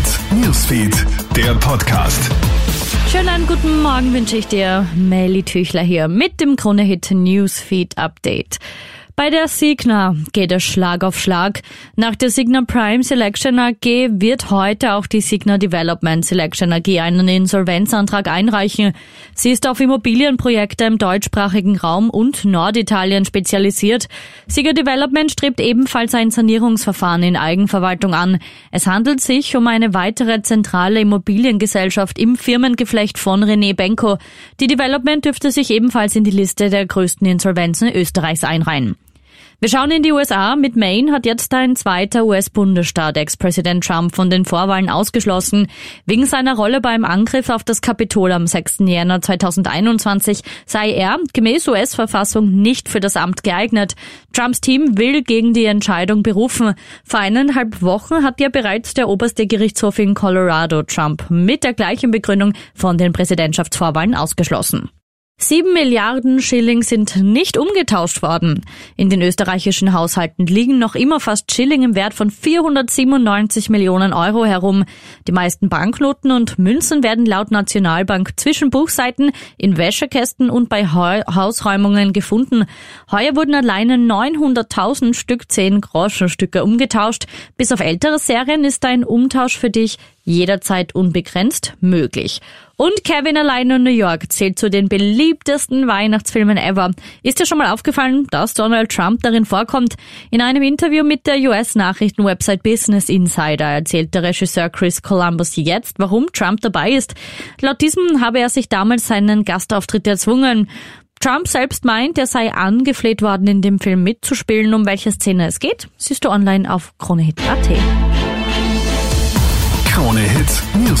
Hit Newsfeed, der Podcast. Schönen guten Morgen wünsche ich dir, Melly Tüchler hier mit dem Krone Hit Newsfeed Update. Bei der Signa geht es Schlag auf Schlag. Nach der Signa Prime Selection AG wird heute auch die Signa Development Selection AG einen Insolvenzantrag einreichen. Sie ist auf Immobilienprojekte im deutschsprachigen Raum und Norditalien spezialisiert. Signa Development strebt ebenfalls ein Sanierungsverfahren in Eigenverwaltung an. Es handelt sich um eine weitere zentrale Immobiliengesellschaft im Firmengeflecht von René Benko. Die Development dürfte sich ebenfalls in die Liste der größten Insolvenzen Österreichs einreihen. Wir schauen in die USA. Mit Maine hat jetzt ein zweiter US-Bundesstaat Ex-Präsident Trump von den Vorwahlen ausgeschlossen. Wegen seiner Rolle beim Angriff auf das Kapitol am 6. Jänner 2021 sei er gemäß US-Verfassung nicht für das Amt geeignet. Trumps Team will gegen die Entscheidung berufen. Vor eineinhalb Wochen hat ja bereits der oberste Gerichtshof in Colorado Trump mit der gleichen Begründung von den Präsidentschaftsvorwahlen ausgeschlossen. Sieben Milliarden Schilling sind nicht umgetauscht worden. In den österreichischen Haushalten liegen noch immer fast Schilling im Wert von 497 Millionen Euro herum. Die meisten Banknoten und Münzen werden laut Nationalbank zwischen Buchseiten, in Wäschekästen und bei Hausräumungen gefunden. Heuer wurden alleine 900.000 Stück 10 Groschenstücke umgetauscht. Bis auf ältere Serien ist ein Umtausch für dich jederzeit unbegrenzt möglich. Und Kevin allein in New York zählt zu den beliebtesten Weihnachtsfilmen ever. Ist dir schon mal aufgefallen, dass Donald Trump darin vorkommt? In einem Interview mit der US-Nachrichtenwebsite Business Insider erzählt der Regisseur Chris Columbus jetzt, warum Trump dabei ist. Laut diesem habe er sich damals seinen Gastauftritt erzwungen. Trump selbst meint, er sei angefleht worden, in dem Film mitzuspielen. Um welche Szene es geht, siehst du online auf KroneHit.at.